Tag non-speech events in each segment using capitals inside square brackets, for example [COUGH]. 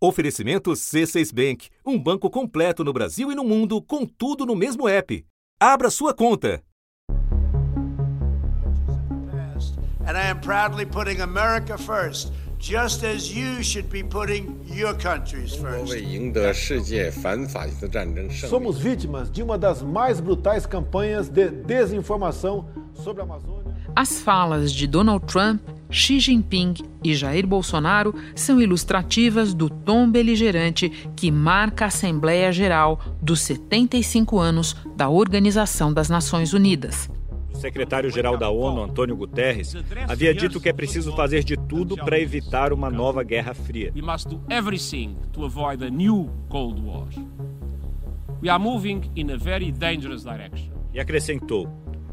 Oferecimento C6 Bank, um banco completo no Brasil e no mundo, com tudo no mesmo app. Abra sua conta. And I am proudly putting America first, just as you should be putting your countries first. Somos vítimas de uma das mais brutais campanhas de desinformação sobre a Amazônia. As falas de Donald Trump, Xi Jinping e Jair Bolsonaro são ilustrativas do tom beligerante que marca a Assembleia Geral dos 75 anos da Organização das Nações Unidas. O secretário-geral da ONU, Antônio Guterres, havia dito que é preciso fazer de tudo para evitar uma nova Guerra Fria. We must do everything to avoid a new Cold War. We are moving in a very dangerous direction. E acrescentou: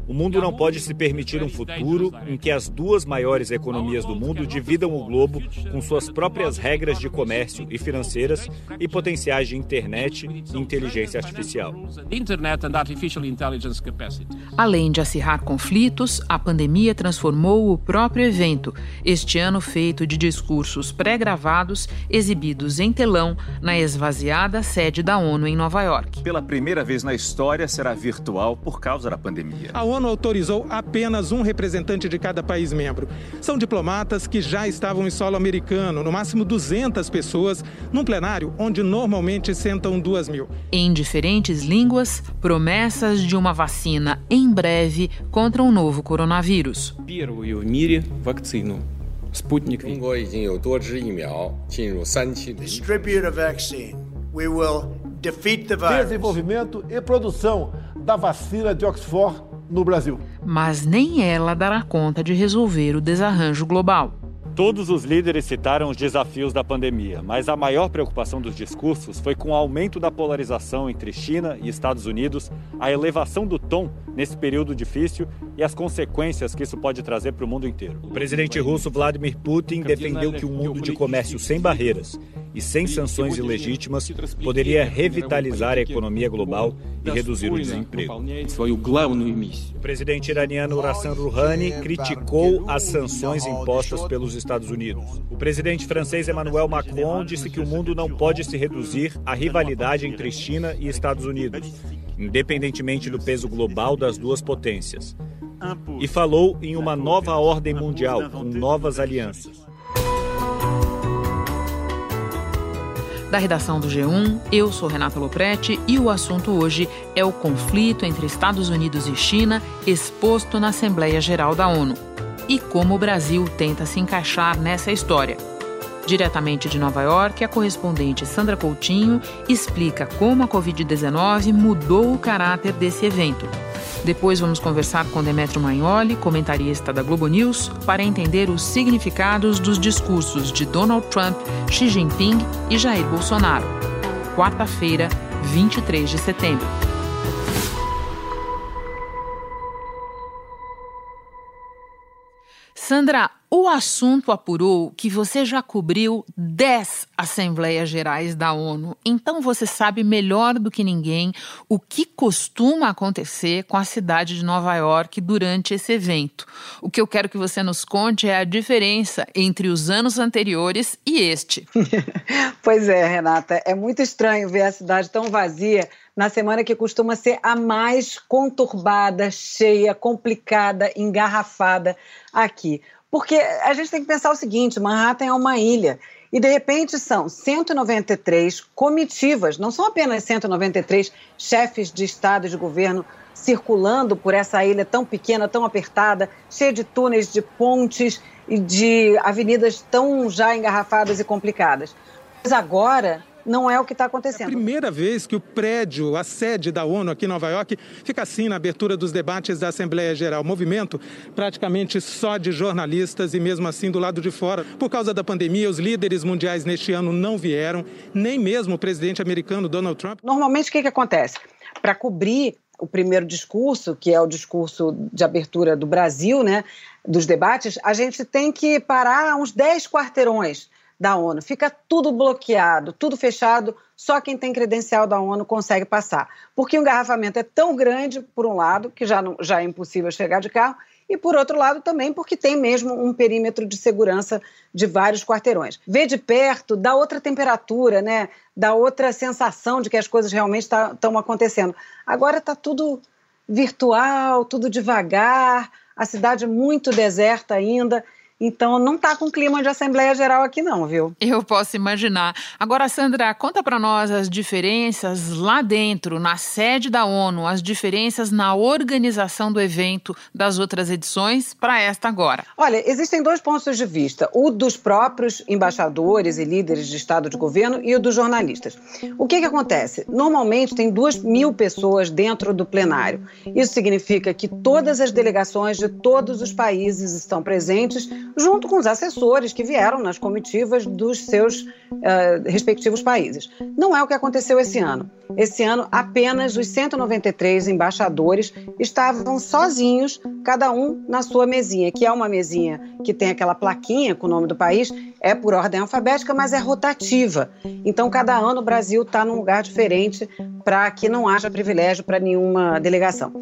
o mundo não pode se permitir um futuro em que as duas maiores economias do mundo dividam o globo com suas próprias regras de comércio e financeiras e potenciais de internet e inteligência artificial. Além de acirrar conflitos, a pandemia transformou o próprio evento, este ano feito de discursos pré-gravados exibidos em telão na esvaziada sede da ONU em Nova York. Pela primeira vez na história será virtual por causa da pandemia. A ONU autorizou apenas um representante de cada país membro. São diplomatas que já estavam em solo americano, no máximo 200 pessoas, num plenário onde normalmente sentam duas mil. Em diferentes línguas, promessas de uma vacina em breve contra um novo coronavírus. Distribute a vaccine. We will defeat the virus. Desenvolvimento e produção da vacina de Oxford no Brasil. Mas nem ela dará conta de resolver o desarranjo global. Todos os líderes citaram os desafios da pandemia, mas a maior preocupação dos discursos foi com o aumento da polarização entre China e Estados Unidos, a elevação do tom nesse período difícil e as consequências que isso pode trazer para o mundo inteiro. O presidente russo Vladimir Putin defendeu que um mundo de comércio sem barreiras e sem sanções ilegítimas poderia revitalizar a economia global e reduzir o desemprego. O presidente iraniano Hassan Rouhani criticou as sanções impostas pelos Estados Unidos. O presidente francês Emmanuel Macron disse que o mundo não pode se reduzir à rivalidade entre China e Estados Unidos, independentemente do peso global das duas potências. E falou em uma nova ordem mundial com novas alianças. Da redação do G1, eu sou Renata Loprete e o assunto hoje é o conflito entre Estados Unidos e China exposto na Assembleia Geral da ONU e como o Brasil tenta se encaixar nessa história. Diretamente de Nova York, a correspondente Sandra Coutinho explica como a Covid-19 mudou o caráter desse evento. Depois vamos conversar com Demetrio Magnoli, comentarista da Globo News, para entender os significados dos discursos de Donald Trump, Xi Jinping e Jair Bolsonaro. Quarta-feira, 23 de setembro. Sandra, o assunto apurou que você já cobriu 10 Assembleias Gerais da ONU, então você sabe melhor do que ninguém o que costuma acontecer com a cidade de Nova York durante esse evento. O que eu quero que você nos conte é a diferença entre os anos anteriores e este. [LAUGHS] pois é, Renata, é muito estranho ver a cidade tão vazia na semana que costuma ser a mais conturbada, cheia, complicada, engarrafada aqui. Porque a gente tem que pensar o seguinte: Manhattan é uma ilha. E de repente são 193 comitivas, não são apenas 193 chefes de Estado e de governo circulando por essa ilha tão pequena, tão apertada, cheia de túneis, de pontes e de avenidas tão já engarrafadas e complicadas. Mas agora não é o que está acontecendo. É a primeira vez que o prédio, a sede da ONU aqui em Nova York, fica assim na abertura dos debates da Assembleia Geral. Movimento praticamente só de jornalistas e mesmo assim do lado de fora. Por causa da pandemia, os líderes mundiais neste ano não vieram, nem mesmo o presidente americano Donald Trump. Normalmente o que, que acontece? Para cobrir o primeiro discurso, que é o discurso de abertura do Brasil, né, dos debates, a gente tem que parar uns 10 quarteirões da ONU. Fica tudo bloqueado, tudo fechado, só quem tem credencial da ONU consegue passar. Porque o engarrafamento é tão grande, por um lado, que já, não, já é impossível chegar de carro, e, por outro lado, também porque tem mesmo um perímetro de segurança de vários quarteirões. Ver de perto dá outra temperatura, né? dá outra sensação de que as coisas realmente estão tá, acontecendo. Agora está tudo virtual, tudo devagar, a cidade muito deserta ainda. Então não está com clima de Assembleia Geral aqui não, viu? Eu posso imaginar. Agora, Sandra, conta para nós as diferenças lá dentro, na sede da ONU, as diferenças na organização do evento das outras edições para esta agora. Olha, existem dois pontos de vista: o dos próprios embaixadores e líderes de Estado de governo e o dos jornalistas. O que, que acontece? Normalmente tem duas mil pessoas dentro do plenário. Isso significa que todas as delegações de todos os países estão presentes junto com os assessores que vieram nas comitivas dos seus uh, respectivos países. Não é o que aconteceu esse ano. Esse ano, apenas os 193 embaixadores estavam sozinhos, cada um na sua mesinha, que é uma mesinha que tem aquela plaquinha com o nome do país, é por ordem alfabética, mas é rotativa. Então, cada ano o Brasil está num lugar diferente para que não haja privilégio para nenhuma delegação.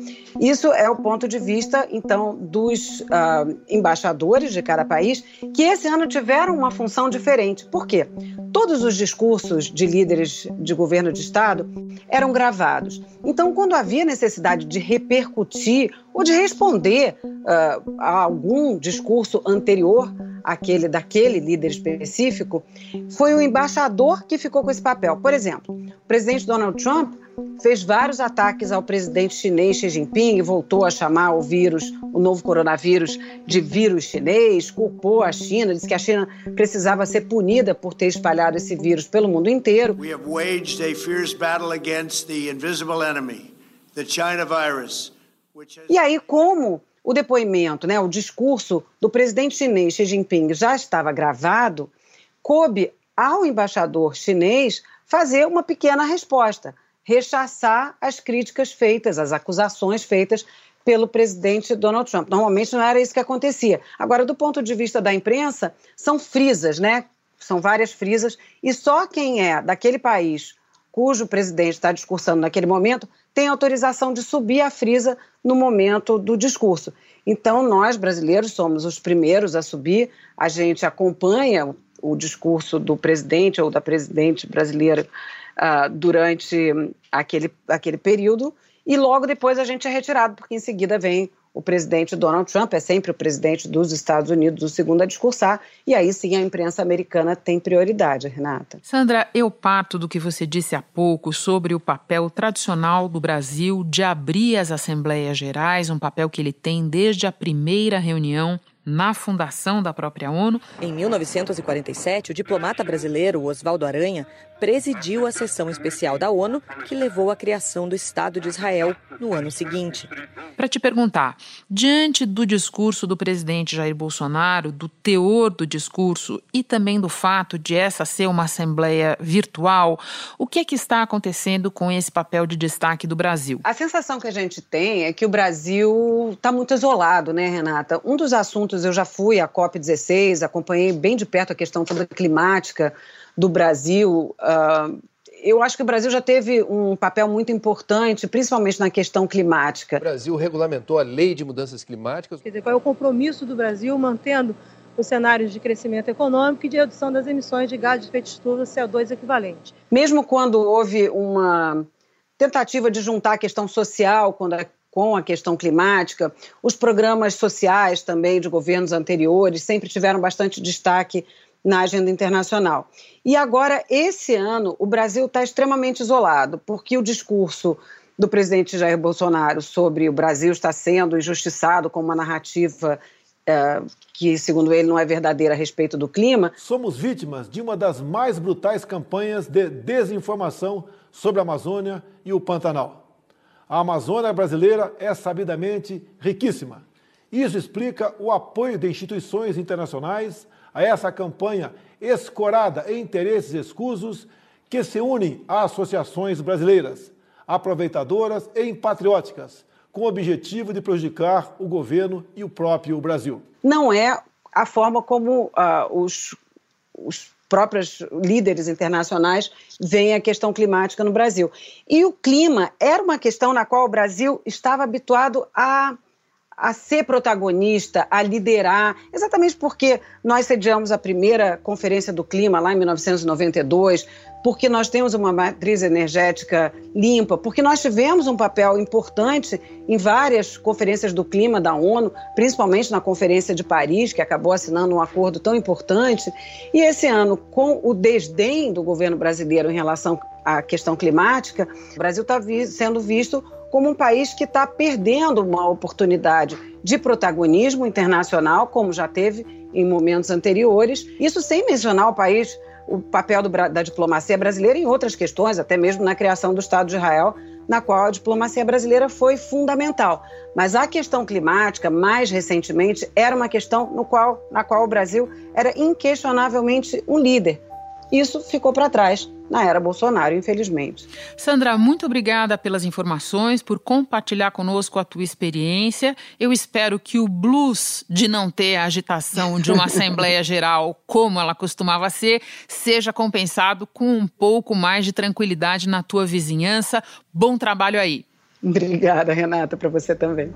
Isso é o ponto de vista, então, dos uh, embaixadores de cada país, que esse ano tiveram uma função diferente. Por quê? Todos os discursos de líderes de governo de Estado eram gravados. Então, quando havia necessidade de repercutir ou de responder uh, a algum discurso anterior àquele daquele líder específico, foi o embaixador que ficou com esse papel. Por exemplo, o presidente Donald Trump fez vários ataques ao presidente chinês Xi Jinping, voltou a chamar o vírus, o novo coronavírus, de vírus chinês, culpou a China, disse que a China precisava ser punida por ter espalhado esse vírus pelo mundo inteiro. We have waged a fierce battle against the invisible enemy, the China virus. E aí, como o depoimento, né, o discurso do presidente chinês Xi Jinping já estava gravado, coube ao embaixador chinês fazer uma pequena resposta rechaçar as críticas feitas, as acusações feitas pelo presidente Donald Trump. Normalmente não era isso que acontecia. Agora, do ponto de vista da imprensa, são frisas, né? São várias frisas, e só quem é daquele país cujo presidente está discursando naquele momento tem autorização de subir a frisa no momento do discurso. Então, nós brasileiros somos os primeiros a subir, a gente acompanha o discurso do presidente ou da presidente brasileira uh, durante aquele, aquele período e logo depois a gente é retirado, porque em seguida vem o presidente Donald Trump, é sempre o presidente dos Estados Unidos, o segundo a discursar, e aí sim a imprensa americana tem prioridade, Renata. Sandra, eu parto do que você disse há pouco sobre o papel tradicional do Brasil de abrir as Assembleias Gerais, um papel que ele tem desde a primeira reunião na fundação da própria ONU. Em 1947, o diplomata brasileiro Oswaldo Aranha presidiu a sessão especial da ONU que levou à criação do Estado de Israel no ano seguinte. Para te perguntar, diante do discurso do presidente Jair Bolsonaro, do teor do discurso e também do fato de essa ser uma assembleia virtual, o que é que está acontecendo com esse papel de destaque do Brasil? A sensação que a gente tem é que o Brasil está muito isolado, né, Renata? Um dos assuntos, eu já fui à COP16, acompanhei bem de perto a questão toda climática do Brasil. Uh, eu acho que o Brasil já teve um papel muito importante, principalmente na questão climática. O Brasil regulamentou a lei de mudanças climáticas. Quer dizer, qual é o compromisso do Brasil mantendo os cenários de crescimento econômico e de redução das emissões de gás de efeito estufa CO2 equivalente. Mesmo quando houve uma tentativa de juntar a questão social com a questão climática, os programas sociais também de governos anteriores sempre tiveram bastante destaque na agenda internacional. E agora, esse ano, o Brasil está extremamente isolado, porque o discurso do presidente Jair Bolsonaro sobre o Brasil estar sendo injustiçado com uma narrativa é, que, segundo ele, não é verdadeira a respeito do clima. Somos vítimas de uma das mais brutais campanhas de desinformação sobre a Amazônia e o Pantanal. A Amazônia brasileira é sabidamente riquíssima. Isso explica o apoio de instituições internacionais a essa campanha escorada em interesses escusos que se unem a associações brasileiras, aproveitadoras e patrióticas, com o objetivo de prejudicar o governo e o próprio Brasil. Não é a forma como uh, os, os próprios líderes internacionais veem a questão climática no Brasil. E o clima era uma questão na qual o Brasil estava habituado a a ser protagonista, a liderar, exatamente porque nós sediamos a primeira Conferência do Clima lá em 1992, porque nós temos uma matriz energética limpa, porque nós tivemos um papel importante em várias conferências do clima da ONU, principalmente na Conferência de Paris, que acabou assinando um acordo tão importante. E esse ano, com o desdém do governo brasileiro em relação à questão climática, o Brasil está sendo visto como um país que está perdendo uma oportunidade de protagonismo internacional, como já teve em momentos anteriores. Isso sem mencionar o país, o papel do, da diplomacia brasileira em outras questões, até mesmo na criação do Estado de Israel, na qual a diplomacia brasileira foi fundamental. Mas a questão climática, mais recentemente, era uma questão no qual, na qual o Brasil era inquestionavelmente um líder. Isso ficou para trás na era Bolsonaro, infelizmente. Sandra, muito obrigada pelas informações, por compartilhar conosco a tua experiência. Eu espero que o blues de não ter a agitação de uma [LAUGHS] Assembleia Geral como ela costumava ser, seja compensado com um pouco mais de tranquilidade na tua vizinhança. Bom trabalho aí. Obrigada, Renata, para você também.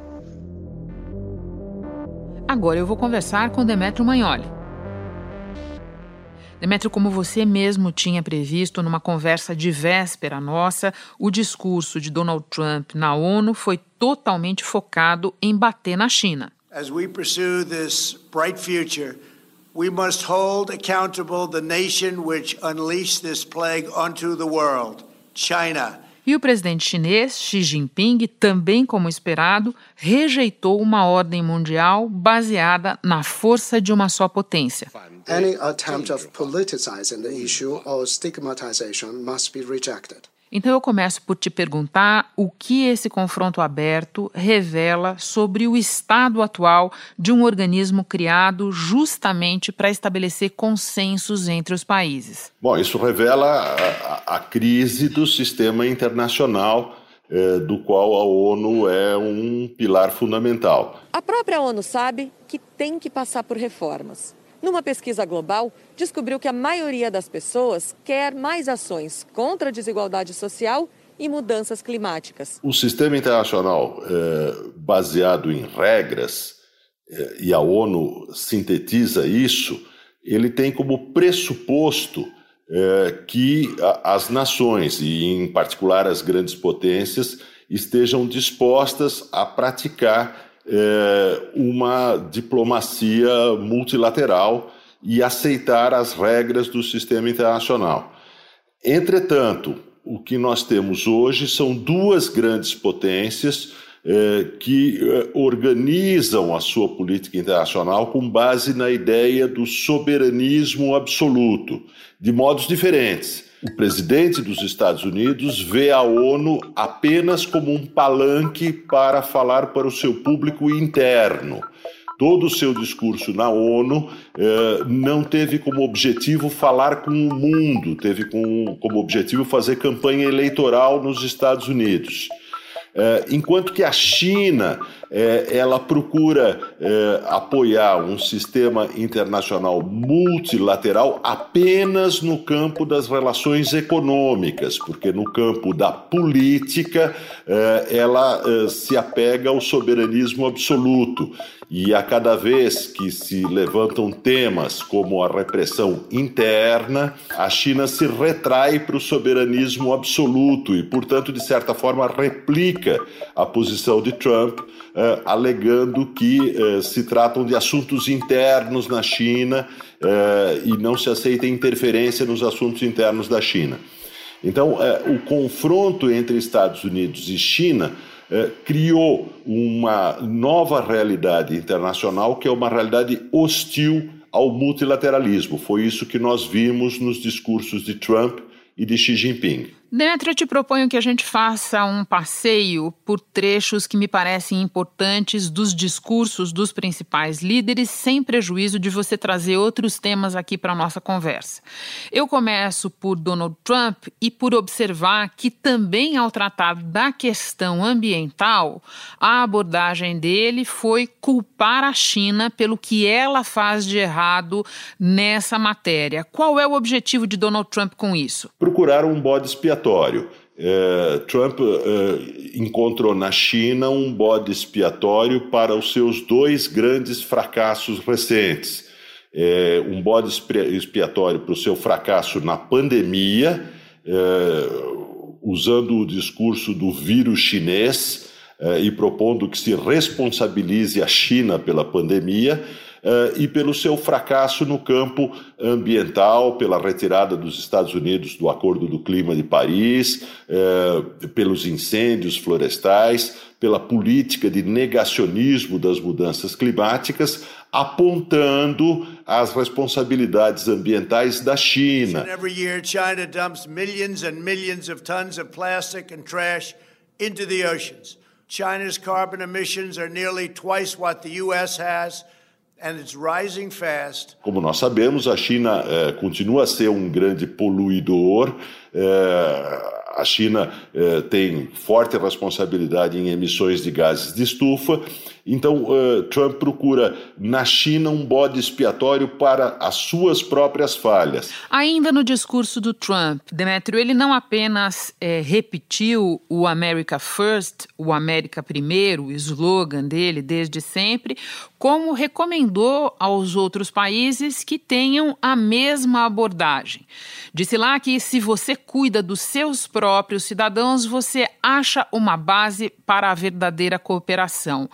Agora eu vou conversar com Demetrio Magnoli. Demetrio, como você mesmo tinha previsto numa conversa de véspera nossa, o discurso de Donald Trump na ONU foi totalmente focado em bater na China. As we pursue this bright future, we must hold accountable the nation which unleashed this plague onto the world, China. E o presidente chinês Xi Jinping, também como esperado, rejeitou uma ordem mundial baseada na força de uma só potência. Any attempt of politicizing the issue or stigmatization must be rejected. Então eu começo por te perguntar o que esse confronto aberto revela sobre o estado atual de um organismo criado justamente para estabelecer consensos entre os países. Bom, isso revela a, a crise do sistema internacional é, do qual a ONU é um pilar fundamental. A própria ONU sabe que tem que passar por reformas. Numa pesquisa global, descobriu que a maioria das pessoas quer mais ações contra a desigualdade social e mudanças climáticas. O sistema internacional é, baseado em regras, é, e a ONU sintetiza isso, ele tem como pressuposto é, que a, as nações, e em particular as grandes potências, estejam dispostas a praticar é, uma diplomacia multilateral e aceitar as regras do sistema internacional. Entretanto, o que nós temos hoje são duas grandes potências é, que é, organizam a sua política internacional com base na ideia do soberanismo absoluto, de modos diferentes. O presidente dos Estados Unidos vê a ONU apenas como um palanque para falar para o seu público interno. Todo o seu discurso na ONU eh, não teve como objetivo falar com o mundo, teve com, como objetivo fazer campanha eleitoral nos Estados Unidos. É, enquanto que a China é, ela procura é, apoiar um sistema internacional multilateral apenas no campo das relações econômicas, porque no campo da política ela se apega ao soberanismo absoluto. E a cada vez que se levantam temas como a repressão interna, a China se retrai para o soberanismo absoluto e, portanto, de certa forma, replica a posição de Trump, eh, alegando que eh, se tratam de assuntos internos na China eh, e não se aceita interferência nos assuntos internos da China. Então, o confronto entre Estados Unidos e China eh, criou uma nova realidade internacional que é uma realidade hostil ao multilateralismo. Foi isso que nós vimos nos discursos de Trump e de Xi Jinping. Demetrio, eu te proponho que a gente faça um passeio por trechos que me parecem importantes dos discursos dos principais líderes, sem prejuízo de você trazer outros temas aqui para a nossa conversa. Eu começo por Donald Trump e por observar que também ao tratar da questão ambiental, a abordagem dele foi culpar a China pelo que ela faz de errado nessa matéria. Qual é o objetivo de Donald Trump com isso? Procurar um bode expiatório é, Trump é, encontrou na China um bode expiatório para os seus dois grandes fracassos recentes. É, um bode expiatório para o seu fracasso na pandemia, é, usando o discurso do vírus chinês é, e propondo que se responsabilize a China pela pandemia e pelo seu fracasso no campo ambiental, pela retirada dos Estados Unidos do Acordo do Clima de Paris, uh, pelos incêndios florestais, pela política de negacionismo das mudanças climáticas, apontando as responsabilidades ambientais da China. Every year China dumps millions and millions of tons of plastic and trash into the oceans. China's carbon emissions are nearly twice what the US has. Como nós sabemos, a China é, continua a ser um grande poluidor. É, a China eh, tem forte responsabilidade em emissões de gases de estufa, então eh, Trump procura na China um bode expiatório para as suas próprias falhas. Ainda no discurso do Trump, Demetrio, ele não apenas eh, repetiu o America First, o América Primeiro, o slogan dele desde sempre, como recomendou aos outros países que tenham a mesma abordagem. Disse lá que se você cuida dos seus próprios cidadãos, você acha uma base para a verdadeira cooperação.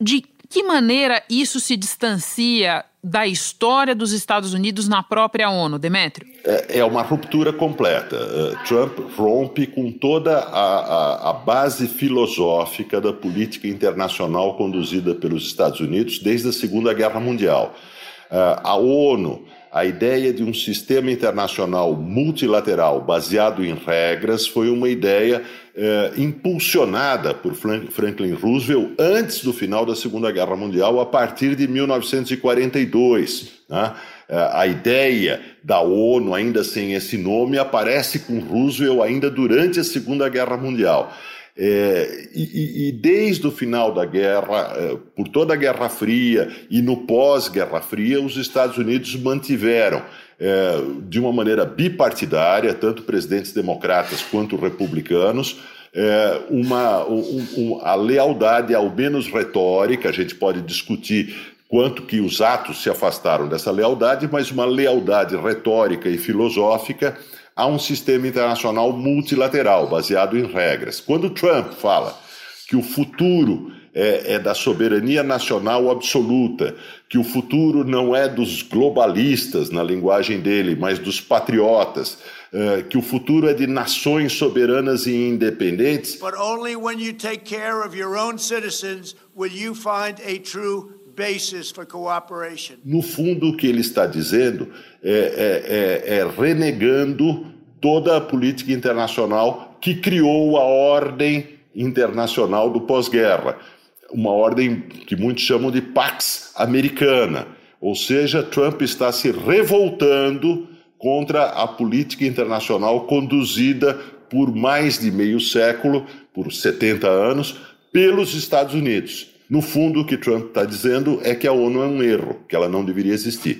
De que maneira isso se distancia da história dos Estados Unidos na própria ONU, Demétrio? É, é uma ruptura completa. Uh, Trump rompe com toda a, a, a, base filosófica da política internacional conduzida pelos Estados Unidos desde a Segunda Guerra Mundial. Uh, a ONU a ideia de um sistema internacional multilateral baseado em regras foi uma ideia eh, impulsionada por Franklin Roosevelt antes do final da Segunda Guerra Mundial, a partir de 1942. Né? Eh, a ideia da ONU, ainda sem esse nome, aparece com Roosevelt ainda durante a Segunda Guerra Mundial. É, e, e, desde o final da guerra, é, por toda a Guerra Fria e no pós-Guerra Fria, os Estados Unidos mantiveram, é, de uma maneira bipartidária, tanto presidentes democratas quanto republicanos, é, uma, um, um, a lealdade, ao menos retórica, a gente pode discutir quanto que os atos se afastaram dessa lealdade, mas uma lealdade retórica e filosófica a um sistema internacional multilateral, baseado em regras. Quando Trump fala que o futuro é, é, da soberania nacional absoluta, que o futuro não é dos globalistas, na linguagem dele, mas dos patriotas, é, que o futuro é de nações soberanas e independentes. But only when you take care of your own citizens will you find a true no fundo, o que ele está dizendo é, é, é, é renegando toda a política internacional que criou a ordem internacional do pós-guerra, uma ordem que muitos chamam de Pax Americana. Ou seja, Trump está se revoltando contra a política internacional conduzida por mais de meio século, por 70 anos, pelos Estados Unidos. No fundo, o que Trump está dizendo é que a ONU é um erro, que ela não deveria existir.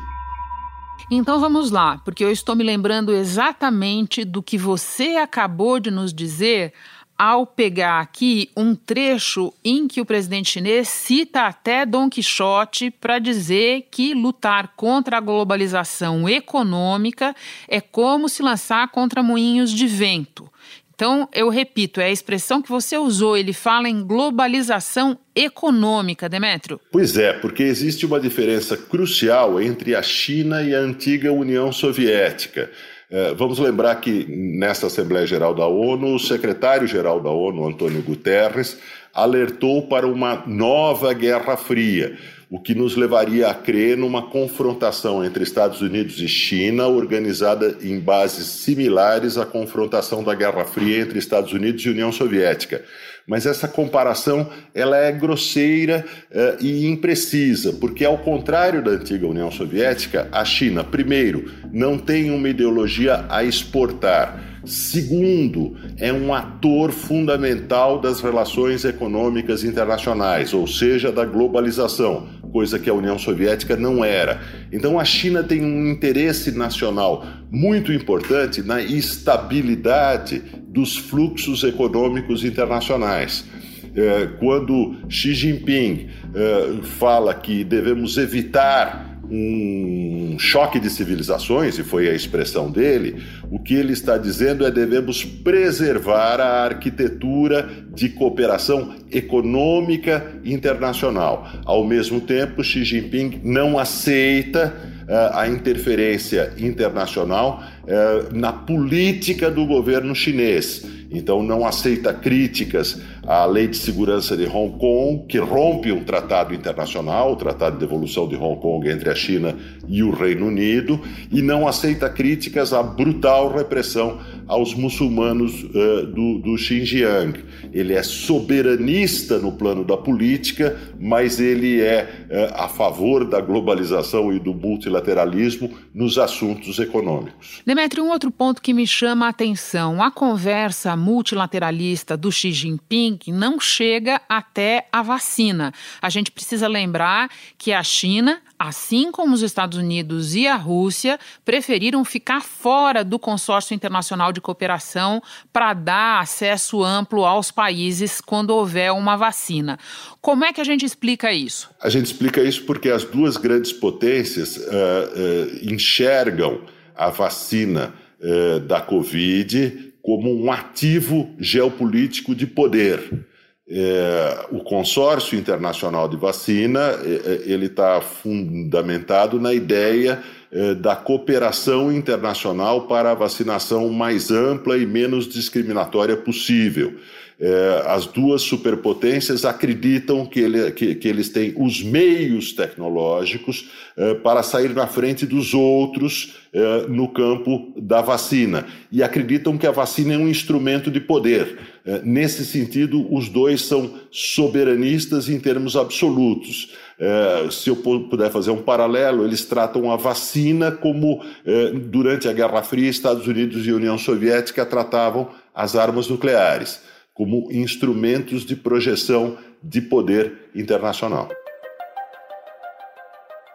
Então vamos lá, porque eu estou me lembrando exatamente do que você acabou de nos dizer ao pegar aqui um trecho em que o presidente chinês cita até Dom Quixote para dizer que lutar contra a globalização econômica é como se lançar contra moinhos de vento. Então, eu repito, é a expressão que você usou, ele fala em globalização econômica, Demétrio. Pois é, porque existe uma diferença crucial entre a China e a antiga União Soviética. É, vamos lembrar que nesta Assembleia Geral da ONU, o secretário-geral da ONU, Antônio Guterres, alertou para uma nova Guerra Fria o que nos levaria a crer numa confrontação entre Estados Unidos e China, organizada em bases similares à confrontação da Guerra Fria entre Estados Unidos e União Soviética. Mas essa comparação ela é grosseira uh, e imprecisa, porque ao contrário da antiga União Soviética, a China, primeiro, não tem uma ideologia a exportar Segundo, é um ator fundamental das relações econômicas internacionais, ou seja, da globalização, coisa que a União Soviética não era. Então a China tem um interesse nacional muito importante na estabilidade dos fluxos econômicos internacionais. É, quando Xi Jinping é, fala que devemos evitar um choque de civilizações, e foi a expressão dele, o que ele está dizendo é devemos preservar a arquitetura de cooperação econômica internacional. Ao mesmo tempo, Xi Jinping não aceita a interferência internacional uh, na política do governo chinês. Então, não aceita críticas à Lei de Segurança de Hong Kong, que rompe um tratado internacional, o Tratado de Devolução de Hong Kong entre a China e o Reino Unido, e não aceita críticas à brutal repressão aos muçulmanos uh, do, do Xinjiang. Ele é soberanista no plano da política, mas ele é uh, a favor da globalização e do multilateralismo nos assuntos econômicos. Demetrio, um outro ponto que me chama a atenção: a conversa multilateralista do Xi Jinping não chega até a vacina. A gente precisa lembrar que a China, assim como os Estados Unidos e a Rússia, preferiram ficar fora do consórcio internacional de cooperação para dar acesso amplo aos países quando houver uma vacina. Como é que a gente explica isso? A gente explica isso porque as duas grandes potências uh, uh, enxergam a vacina uh, da Covid como um ativo geopolítico de poder. É, o consórcio internacional de vacina ele está fundamentado na ideia é, da cooperação internacional para a vacinação mais ampla e menos discriminatória possível. É, as duas superpotências acreditam que, ele, que, que, eles têm os meios tecnológicos é, para sair na frente dos outros no campo da vacina e acreditam que a vacina é um instrumento de poder. É, nesse sentido, os dois são soberanistas em termos absolutos. É, se eu puder fazer um paralelo, eles tratam a vacina como, é, durante a Guerra Fria, Estados Unidos e União Soviética tratavam as armas nucleares como instrumentos de projeção de poder internacional.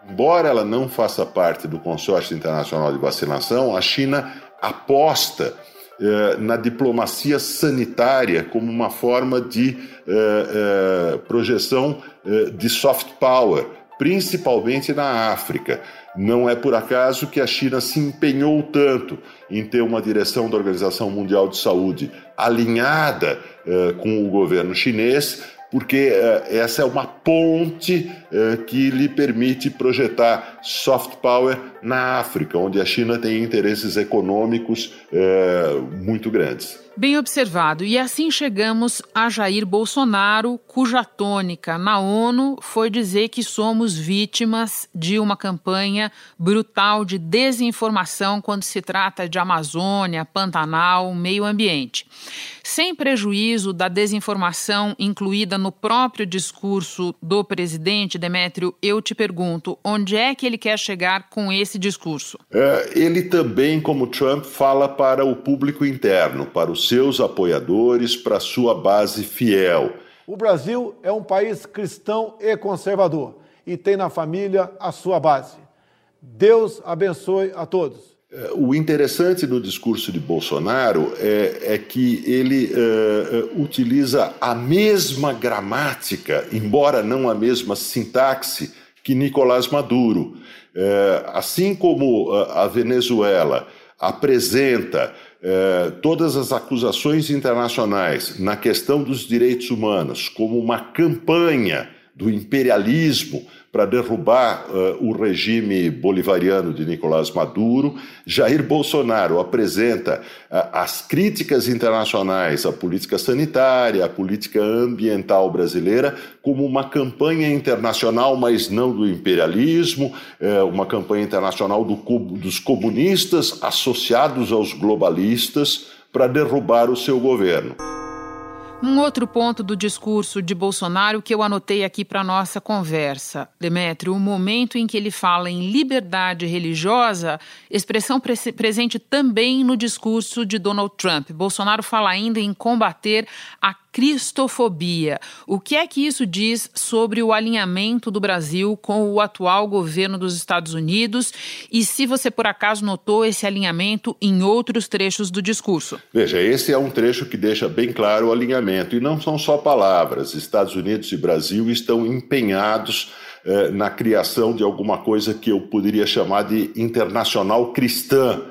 Embora ela não faça parte do consórcio internacional de vacinação, a China aposta eh, na diplomacia sanitária como uma forma de eh, eh, projeção eh, de soft power, principalmente na África. Não é por acaso que a China se empenhou tanto em ter uma direção da Organização Mundial de Saúde alinhada eh, com o governo chinês, porque eh, essa é uma ponte eh, que lhe permite projetar soft power na África, onde a China tem interesses econômicos muito grandes. Bem observado. E assim chegamos a Jair Bolsonaro, cuja tônica na ONU foi dizer que somos vítimas de uma campanha brutal de desinformação quando se trata de Amazônia, Pantanal, meio ambiente. Sem prejuízo da desinformação incluída no próprio discurso do presidente Demétrio, eu te pergunto, onde é que ele quer chegar com esse discurso? É, ele também, como Trump, fala para o público interno, para os seus apoiadores, para sua base fiel. O Brasil é um país cristão e conservador e tem na família a sua base. Deus abençoe a todos. É, o interessante no discurso de Bolsonaro é, é que ele uh, utiliza a mesma gramática, embora não a mesma sintaxe, que Nicolás Maduro. Uh, assim como a Venezuela apresenta eh, todas as acusações internacionais na questão dos direitos humanos como uma campanha do imperialismo para derrubar uh, o regime bolivariano de Nicolás Maduro. Jair Bolsonaro apresenta uh, as críticas internacionais à política sanitária, à política ambiental brasileira, como uma campanha internacional, mas não do imperialismo, uh, uma campanha internacional do, dos comunistas associados aos globalistas para derrubar o seu governo. Um outro ponto do discurso de Bolsonaro que eu anotei aqui para nossa conversa, Demétrio, o momento em que ele fala em liberdade religiosa, expressão pre presente também no discurso de Donald Trump. Bolsonaro fala ainda em combater a cristofobia. O que é que isso diz sobre o alinhamento do Brasil com o atual governo dos Estados Unidos e se você por acaso notou esse alinhamento em outros trechos do discurso? Veja, esse é um trecho que deixa bem claro o alinhamento e não são só palavras. Estados Unidos e Brasil estão empenhados eh, na criação de alguma coisa que eu poderia chamar de internacional cristã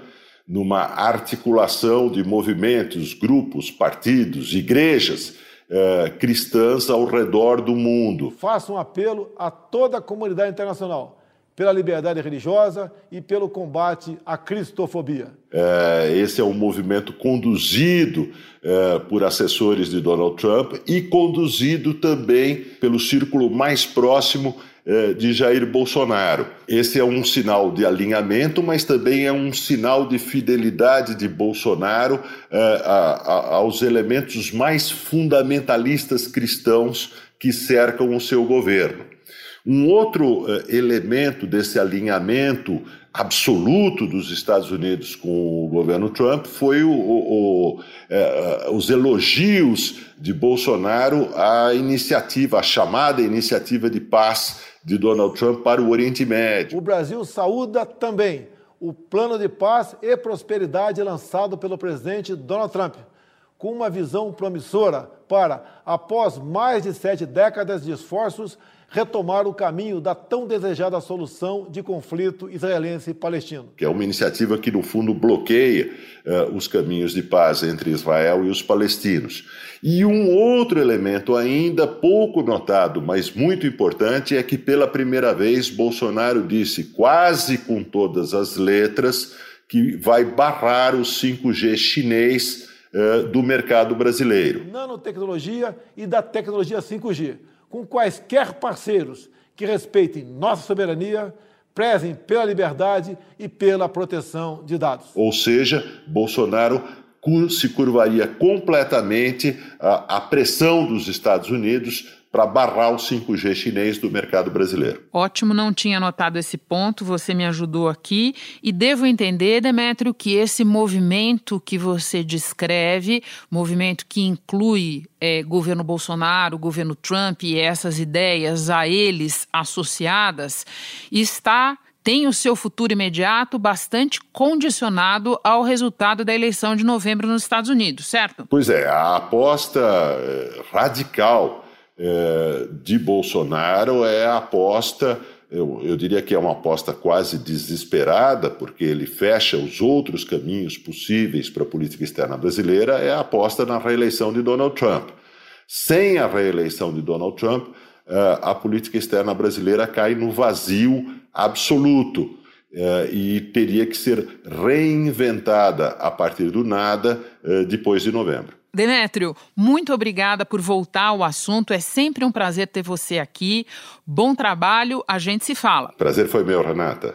numa articulação de movimentos, grupos, partidos, igrejas eh, cristãs ao redor do mundo. Faço um apelo a toda a comunidade internacional pela liberdade religiosa e pelo combate à cristofobia. É, esse é um movimento conduzido é, por assessores de Donald Trump e conduzido também pelo círculo mais próximo de Jair Bolsonaro. Esse é um sinal de alinhamento, mas também é um sinal de fidelidade de Bolsonaro é, aos elementos mais fundamentalistas cristãos que cercam o seu governo. Um outro uh, elemento desse alinhamento absoluto dos Estados Unidos com o governo Trump foi o, o, o, os elogios de Bolsonaro à iniciativa, à chamada iniciativa de paz de Donald Trump para o Oriente Médio. O Brasil saúda também o plano de paz e prosperidade lançado pelo presidente Donald Trump, com uma visão promissora para, após mais de sete décadas de esforços, retomar o caminho da tão desejada solução de conflito israelense-palestino. Que é uma iniciativa que, no fundo, bloqueia uh, os caminhos de paz entre Israel e os palestinos. E um outro elemento ainda pouco notado, mas muito importante, é que pela primeira vez Bolsonaro disse, quase com todas as letras, que vai barrar o 5G chinês uh, do mercado brasileiro. Nanotecnologia e da tecnologia 5G com quaisquer parceiros que respeitem nossa soberania, prezem pela liberdade e pela proteção de dados. Ou seja, Bolsonaro se curvaria completamente à pressão dos Estados Unidos para barrar o 5G chinês do mercado brasileiro. Ótimo, não tinha notado esse ponto, você me ajudou aqui. E devo entender, Demétrio, que esse movimento que você descreve, movimento que inclui é, governo Bolsonaro, governo Trump e essas ideias a eles associadas, está tem o seu futuro imediato bastante condicionado ao resultado da eleição de novembro nos Estados Unidos, certo? Pois é, a aposta eh, radical é, de Bolsonaro é a aposta, eu, eu diria que é uma aposta quase desesperada, porque ele fecha os outros caminhos possíveis para a política externa brasileira, é a aposta na reeleição de Donald Trump. Sem a reeleição de Donald Trump, é, a política externa brasileira cai no vazio absoluto. Uh, e teria que ser reinventada a partir do nada depois de novembro. Demétrio, muito obrigada por voltar ao assunto. É sempre um prazer ter você aqui. Bom trabalho, a gente se fala. Prazer foi meu, Renata.